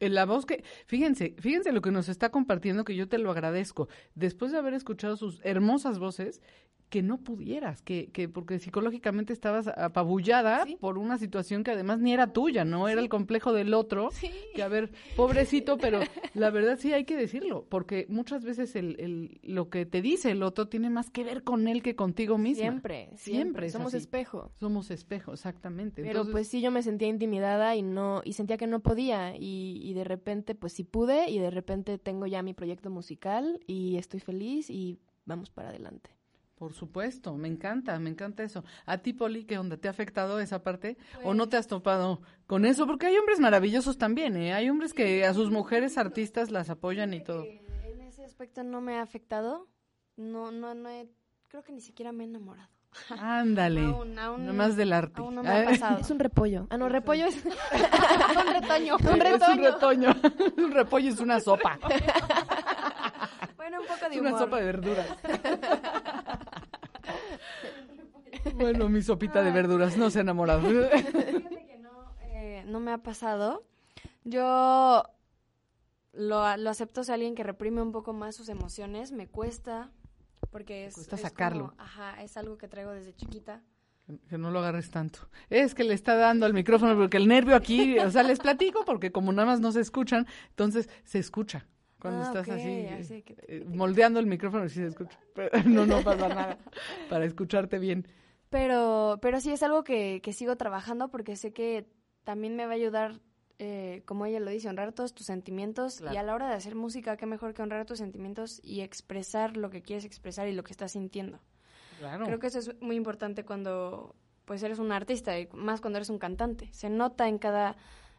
La voz que, fíjense, fíjense lo que nos está compartiendo, que yo te lo agradezco. Después de haber escuchado sus hermosas voces, que no pudieras, que, que porque psicológicamente estabas apabullada Sí. por una situación que además ni era tuya, ¿no? Era el complejo del otro. Que a ver, pobrecito, pero la verdad sí hay que decirlo, porque muchas veces el, el, lo que te dice el otro tiene más que ver con él que contigo misma. Siempre, siempre. Siempre Somos espejo. Somos espejo, exactamente. Pero Entonces, pues sí, yo me sentía intimidada y no y sentía que no podía y, y de repente pues sí pude y de repente tengo ya mi proyecto musical y estoy feliz y vamos para adelante. Por supuesto, me encanta, me encanta eso. ¿A ti, Poli, qué onda? ¿Te ha afectado esa parte? ¿O no te has topado con eso? Porque hay hombres maravillosos también, ¿eh? Hay hombres que a sus mujeres artistas las apoyan y todo. En ese aspecto no me ha afectado. No, no, no he, creo que ni siquiera me he enamorado. Ándale. Aún, aún. Nomás del arte. Aún no me ha Ah, pasado. Es un repollo. Ah, no, repollo es un retoño. un Es un retoño. retoño. un repollo es una sopa. Bueno, un poco Es de una humor. sopa de verduras. bueno, mi sopita de verduras, no se ha enamorado. Fíjate que no, eh, no me ha pasado. Yo lo, lo acepto si alguien que reprime un poco más sus emociones. Me cuesta, porque es... cuesta es sacarlo. como- ajá, es algo que traigo desde chiquita. Que no lo agarres tanto. Es que le está dando al micrófono porque el nervio aquí, o sea, les platico porque como nada más no se escuchan, entonces se escucha. Cuando Ah, estás ok, así, así eh, que- eh, moldeando el micrófono, sí se escucha. Pero no, no pasa nada para escucharte bien. Pero, pero sí es algo que, que sigo trabajando porque sé que también me va a ayudar, eh, como ella lo dice, honrar todos tus sentimientos. Claro. Y a la hora de hacer música, qué mejor que honrar tus sentimientos y expresar lo que quieres expresar y lo que estás sintiendo. Claro. Creo que eso es muy importante cuando pues eres un artista y más cuando eres un cantante. Se nota en cada,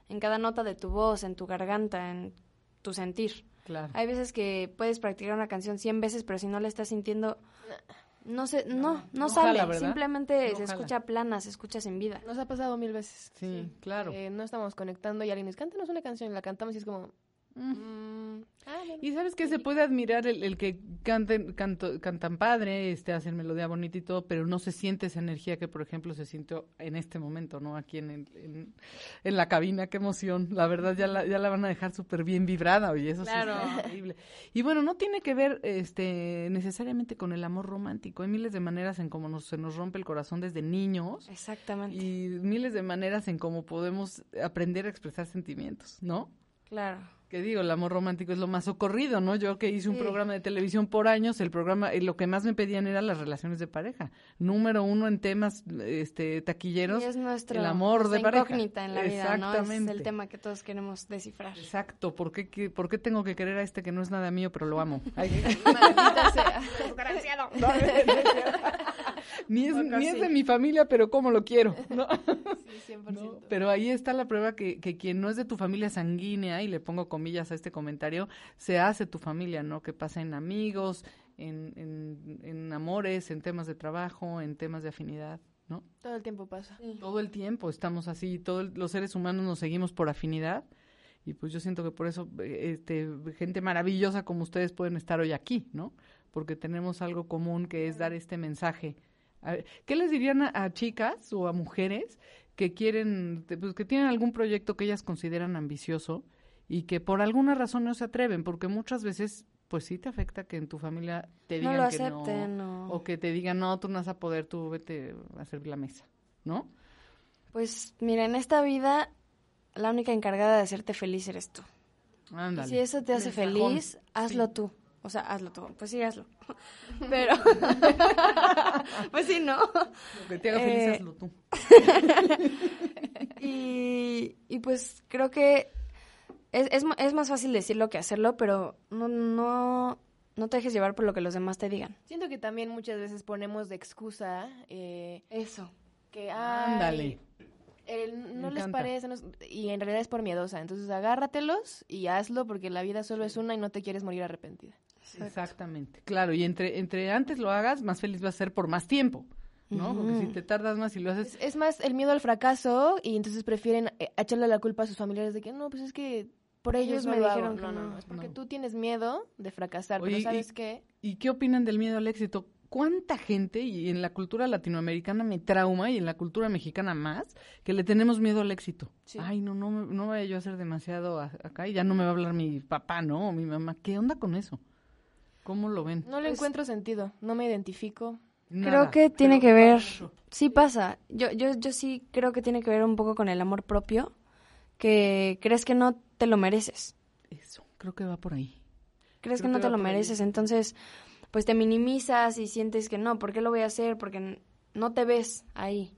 en cada nota de tu voz, en tu garganta, en tu sentir. Claro. Hay veces que puedes practicar una canción 100 veces, pero si no la estás sintiendo, no sé, no, no, no sale. Simplemente No se jala. escucha plana, se escucha sin vida. Nos ha pasado mil veces. Sí, claro. Eh, no estamos conectando y alguien dice, cántanos una canción y la cantamos y es como... mm, ah, bueno. Y sabes que se puede admirar el, el que canten, canto- cantan padre, este, hacen melodía bonita y todo, pero no se siente esa energía que, por ejemplo, se sintió en este momento, ¿no? Aquí en, el- en, en la cabina, qué emoción. La verdad, ya la, ya la van a dejar súper bien vibrada, oye, eso Claro. sí está increíble. Y bueno, no tiene que ver este, necesariamente con el amor romántico. Hay miles de maneras en cómo nos, se nos rompe el corazón desde niños Exactamente. y miles de maneras en cómo podemos aprender a expresar sentimientos, ¿no? Claro. que digo, el amor romántico es lo más socorrido, ¿no? Yo que hice un Sí. programa de televisión por años, el programa, eh, lo que más me pedían era las relaciones de pareja. Número uno en temas este, taquilleros, Y es nuestro, el amor de pareja. incógnita en la vida, ¿no? Es Exactamente. el tema que todos queremos descifrar. Exacto, ¿por qué, qué- ¿por qué tengo que querer a este que no es nada mío, pero lo amo? Ay, Maldita sea. ni es, ni es de mi familia, pero cómo lo quiero, ¿no? Sí, 100%. ¿no? Pero ahí está la prueba que, que quien no es de tu familia sanguínea, y le pongo comillas a este comentario, se hace tu familia, ¿no? Que pasa en amigos, en, en, en amores, en temas de trabajo, en temas de afinidad, ¿no? Todo el tiempo pasa. Todo el tiempo estamos así, todos los seres humanos nos seguimos por afinidad. Y pues yo siento que por eso este, gente maravillosa como ustedes pueden estar hoy aquí, ¿no? Porque tenemos algo común que es dar este mensaje. A ver, ¿Qué les dirían a, a chicas o a mujeres que quieren, pues, que tienen algún proyecto que ellas consideran ambicioso y que por alguna razón no se atreven? Porque muchas veces, pues sí te afecta que en tu familia te No digan lo que acepten, no, no. o que te digan no, tú no vas a poder, tú vete a servir la mesa, ¿no? Pues mira, en esta vida la única encargada de hacerte feliz eres tú. Y si eso te hace feliz, hazlo Sí. tú. O sea, hazlo tú. Pues sí, hazlo. Pero, pues sí, ¿no? Lo que te haga feliz, Eh, hazlo tú. Y, y pues creo que es, es, es más fácil decirlo que hacerlo, pero no, no, no te dejes llevar por lo que los demás te digan. Siento que también muchas veces ponemos de excusa eh, Eso. que Ándale. el- no Me les encanta. parece, no y en realidad es por miedosa. Entonces agárratelos y hazlo porque la vida solo es una y no te quieres morir arrepentida. Exactamente. Claro, y entre, entre antes lo hagas, más feliz vas a ser por más tiempo, ¿no? Porque si te tardas más y lo haces... Es, es más el miedo al fracaso y entonces prefieren eh, echarle la culpa a sus familiares de que no, pues es que por ellos, Ellos no me lo hago". dijeron que no, no, es porque No. tú tienes miedo de fracasar, Oye, pero y- ¿sabes qué? ¿Y qué opinan del miedo al éxito? ¿Cuánta gente, y en la cultura latinoamericana me trauma, y en la cultura mexicana más, que le tenemos miedo al éxito? Sí. Ay, no, no, me- no vaya yo a hacer demasiado acá y ya no me va a hablar mi papá, ¿no? O mi mamá. ¿Qué onda con eso? ¿Cómo lo ven? No le Pues- encuentro sentido, no me identifico. Nada, creo que tiene que ver, sí pasa. Yo, yo, yo sí creo que tiene que ver un poco con el amor propio, que crees que no te lo mereces. Eso, creo que va por ahí. Crees Creo que no que te lo ahí. mereces, entonces pues te minimizas y sientes que no, ¿por qué lo voy a hacer? Porque no te ves ahí.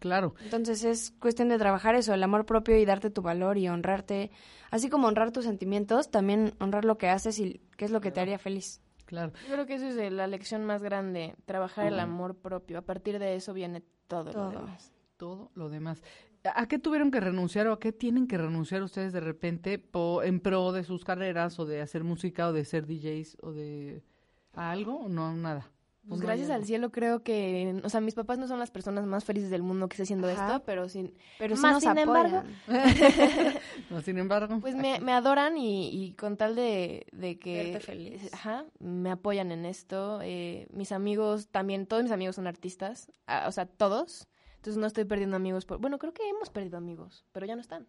Claro. Entonces es cuestión de trabajar eso, el amor propio y darte tu valor y honrarte, así como honrar tus sentimientos, también honrar lo que haces y qué es lo que te haría feliz. Claro. Yo creo que eso es la lección más grande, trabajar el amor propio. A partir de eso viene todo, lo Todo. demás. todo lo demás. ¿A qué tuvieron que renunciar o a qué tienen que renunciar ustedes de repente po- en pro de sus carreras o de hacer música o de ser DJs o de a algo o no nada? ¿O Pues no gracias al cielo creo que, o sea, mis papás no son las personas más felices del mundo que esté haciendo Ajá. esto, pero sin, Pero sí Más nos sin embargo, apoyan. No, sin embargo, pues me, me adoran y, y con tal de, de que, feliz. ajá, me apoyan en esto. eh, mis amigos también, todos mis amigos son artistas, ah, o sea, todos. Entonces no estoy perdiendo amigos por, bueno, creo que hemos perdido amigos, pero ya no están.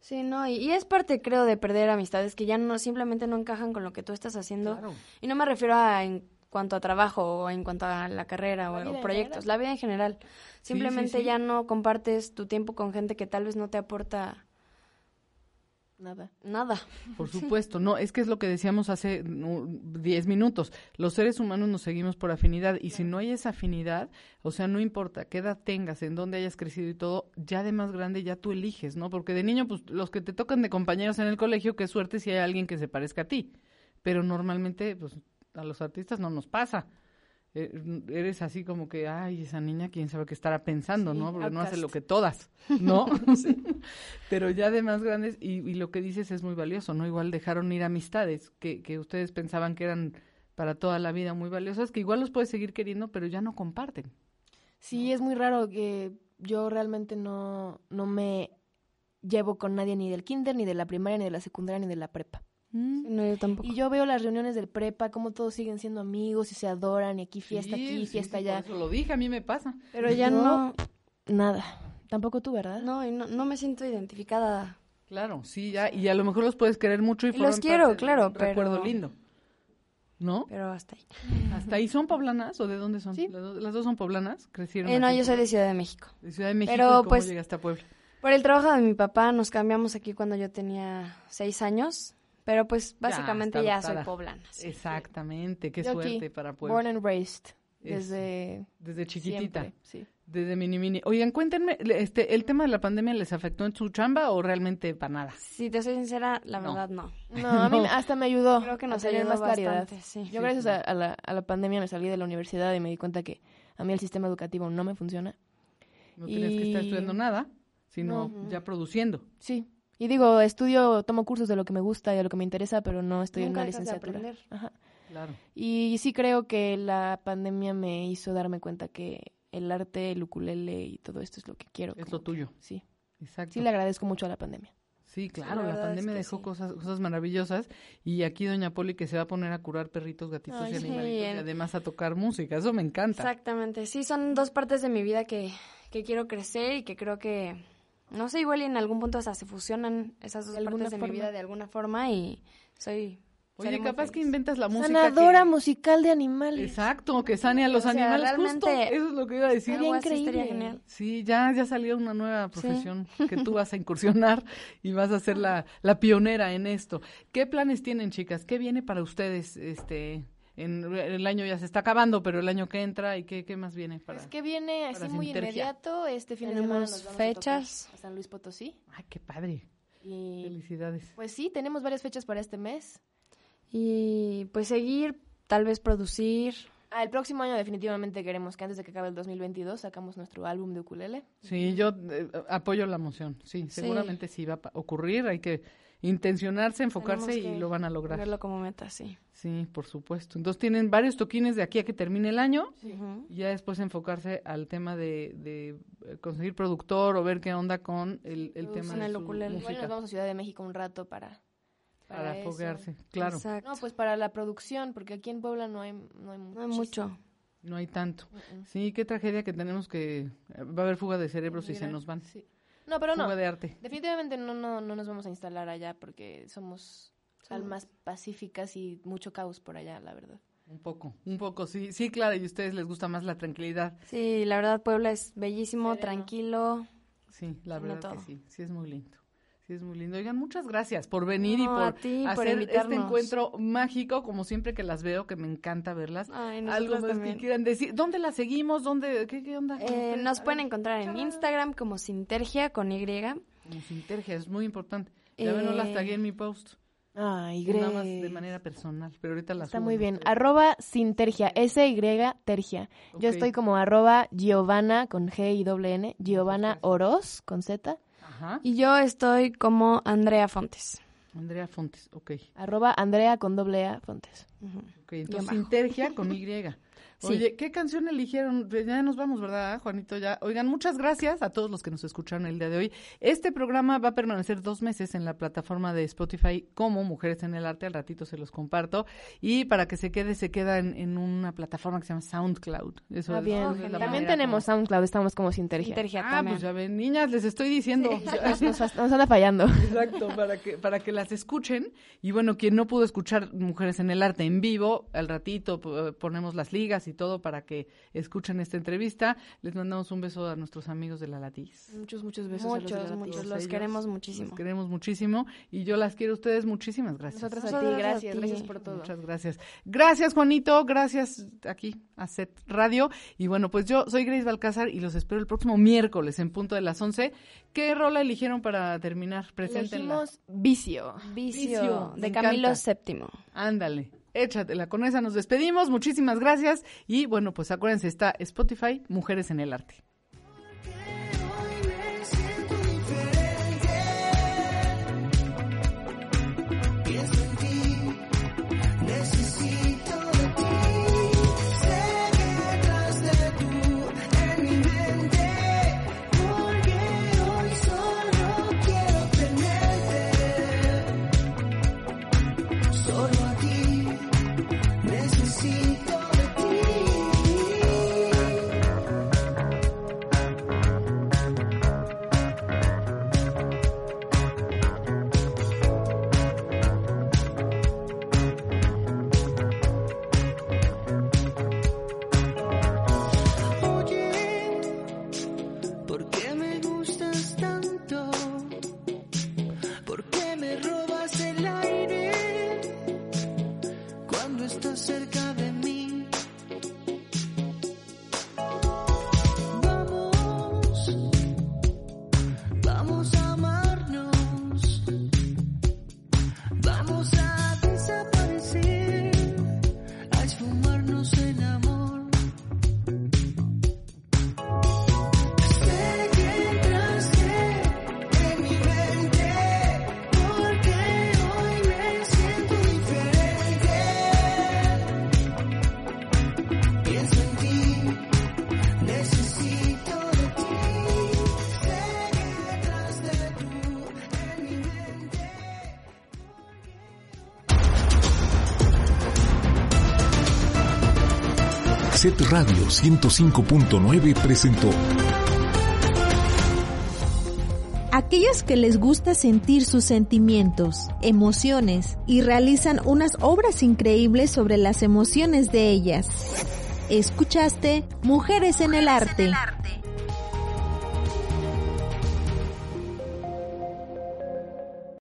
Sí, no, y, y es parte, creo, de perder amistades que ya no, simplemente no encajan con lo que tú estás haciendo. Claro. Y no me refiero a en cuanto a trabajo o en cuanto a la carrera La o, proyectos, la vida en general. Simplemente sí. ya no compartes tu tiempo con gente que tal vez no te aporta Nada. nada. Por supuesto, no, es que es lo que decíamos hace no, 10 minutos. Los seres humanos nos seguimos por afinidad y si no hay esa afinidad, o sea, no importa qué edad tengas, en dónde hayas crecido y todo, ya de más grande ya tú eliges, ¿no? Porque de niño, pues los que te tocan de compañeros en el colegio, qué suerte si hay alguien que se parezca a ti. Pero normalmente, pues a los artistas no nos pasa. Eh, eres así como que, ay, esa niña, quién sabe qué estará pensando, Sí, ¿no? Porque no hace lo que todas, ¿no? Pero ya de más grandes, y, y lo que dices es muy valioso, ¿no? Igual dejaron ir amistades que, que ustedes pensaban que eran para toda la vida muy valiosas, que igual los puedes seguir queriendo, pero ya no comparten. Sí, es muy raro que yo realmente no, no me llevo con nadie ni del kinder, ni de la primaria, ni de la secundaria, ni de la prepa. No, yo tampoco. Y yo veo las reuniones del prepa, cómo todos siguen siendo amigos y se adoran, y aquí fiesta Sí, aquí, sí, fiesta sí, allá. por eso lo dije, a mí me pasa. Pero ya Yo- no, Nada. Tampoco tú, ¿verdad? no, y no, no me siento identificada. Claro, sí, ya, y a lo mejor los puedes querer mucho y, Y los quiero, claro, un recuerdo pero- lindo. ¿No? Pero hasta ahí. ¿Hasta ahí son poblanas o de dónde son? Sí. ¿Las, dos, las dos son poblanas? ¿Crecieron Eh, no, yo en soy de Ciudad de México. de Ciudad de México. Pero, ¿y cómo pues, llegaste a Puebla? Por el trabajo de mi papá nos cambiamos aquí cuando yo tenía seis años, pero pues básicamente ya soy poblana. sí. Exactamente, qué Yo aquí, suerte para Puebla. Born and raised. Es- Desde Desde chiquitita. siempre, sí. Desde mini mini. Oigan, cuéntenme, este, ¿el tema de la pandemia les afectó en su chamba o realmente para nada? Si te soy sincera, la No. verdad no. No, a mí No. hasta me ayudó Creo que a nos ayudó más claridad. bastante, sí. Yo gracias a, a la, a la pandemia me salí de la universidad y me di cuenta que a mí el sistema educativo no me funciona. No tenías que estar Y- estudiando nada, sino No. ya produciendo. Sí. Y digo, estudio, tomo cursos de lo que me gusta y de lo que me interesa, pero no estoy Nunca en una de licenciatura. aprender. Ajá. Claro. Y sí creo que la pandemia me hizo darme cuenta que el arte, el ukulele y todo esto es lo que quiero. Es lo tuyo. que- Sí. Exacto. Sí le agradezco mucho a la pandemia. Sí, claro, la la, verdad es pandemia que dejó sí. cosas, cosas maravillosas y aquí doña Poli que se va a poner a curar perritos, gatitos Ay, y sí. animalitos y en- además a tocar música, eso me encanta. Exactamente, sí, son dos partes de mi vida que, que quiero crecer y que creo que, no sé, igual y en algún punto hasta se fusionan esas dos partes de forma. mi vida de alguna forma y soy... Oye, capaz que inventas la música Sanadora que- musical de animales. Exacto, que sane a los O sea, animales justo, eso es lo que iba a decir. Así estaría increíble. genial. Sí, ya, ya salió una nueva profesión que tú vas a incursionar y vas a ser la, la pionera en esto. ¿Qué planes tienen, chicas? ¿Qué viene para ustedes? Este, en, el año ya se está acabando, pero el año que entra y qué, qué más viene para. Pues que viene así muy Sintergia. inmediato. Este fin de Tenemos semana nos vamos fechas. a, a San Luis Potosí. Ay, qué padre. Y Felicidades. pues sí, tenemos varias fechas para este mes. Y pues seguir, tal vez producir. Ah, el próximo año definitivamente queremos que antes de que acabe el 2022 sacamos nuestro álbum de ukulele. Sí, yo eh, apoyo la moción. Sí, Sí. seguramente sí va a ocurrir. Hay que intencionarse, enfocarse y lo van a lograr. Verlo como meta, sí. Sí, por supuesto. Entonces tienen varios toquines de aquí a que termine el año y ya después enfocarse al tema de, de eh, conseguir productor o ver qué onda con el, el tema de el su ukulele. Igual música nos vamos a Ciudad de México un rato para... para foguearse. Claro, Exacto. No, pues para la producción, porque aquí en Puebla no hay, no hay mucho. no hay mucho. no hay tanto. Sí, qué tragedia que tenemos que... eh, Va a haber fuga de cerebros y se nos van. Sí. No, pero no. Fuga de arte. Definitivamente no, no, no nos vamos a instalar allá porque somos almas pacíficas y mucho caos por allá, la verdad. Un poco, un poco, sí. Sí, claro, y a ustedes les gusta más la tranquilidad. Sí, la verdad Puebla es bellísimo, Sereno. tranquilo. Sí, la verdad que todo. sí. Sí, es muy lindo. Sí, es muy lindo. Oigan, muchas gracias por venir y por hacer este encuentro mágico, como siempre que las veo, que me encanta verlas. Ay, Algo más que también. quieran decir. ¿Dónde las seguimos? ¿Dónde? ¿Qué, qué onda? Eh, nos pueden encontrar en Instagram como Sintergia con Y. Como Sintergia, es muy importante. Ya ven, no las Eh, tagué en mi post. Ay, Nada más de manera personal, pero ahorita las Está muy en bien. Arroba Sintergia, S-Y Tergia. Yo estoy como arroba Giovanna con G y doble N, Giovanna Oroz con Z, Ajá. Y yo estoy como Andrea Fontes. Andrea Fontes, ok. arroba Andrea con doble A Fontes. Ujú. Ok, entonces bajo. Sintergia con Y. Oye, ¿qué canción eligieron? Pues ya nos vamos, ¿verdad, Juanito? Ya. Oigan, muchas gracias a todos los que nos escucharon el día de hoy. Este programa va a permanecer dos meses en la plataforma de Spotify como Mujeres en el Arte. Al ratito se los comparto. Y para que se quede, se queda en, una plataforma que se llama SoundCloud. Eso ah, bien. también tenemos SoundCloud, estamos como Sintergia. ah, pues ya ven, niñas, les estoy diciendo. nos, anda fallando. Exacto, para que, para que las escuchen. Y bueno, quien no pudo escuchar Mujeres en el Arte en vivo, al ratito ponemos las ligas y todo para que escuchen esta entrevista. Les mandamos un beso a nuestros amigos de la Latiz. Muchos, muchos besos. Muchos, muchos. Los queremos muchísimo. Los queremos muchísimo y yo las quiero a ustedes. Muchísimas gracias. Nosotros a ti, gracias. Gracias por todo. Muchas gracias. Gracias, Juanito. Gracias aquí a Set Radio. Y bueno, pues yo soy Grace Balcázar y los espero el próximo miércoles en punto de las 11. ¿Qué rola eligieron para terminar? Preséntenla. Vicio. Vicio, de Camilo VII. Ándale. Échatela, con esa nos despedimos, muchísimas gracias. Y bueno, pues acuérdense, está Spotify, Mujeres en el Arte. Set Radio 105.9 presentó. Aquellos que les gusta sentir sus sentimientos, emociones y realizan unas obras increíbles sobre las emociones de ellas. Escuchaste Mujeres en el Arte.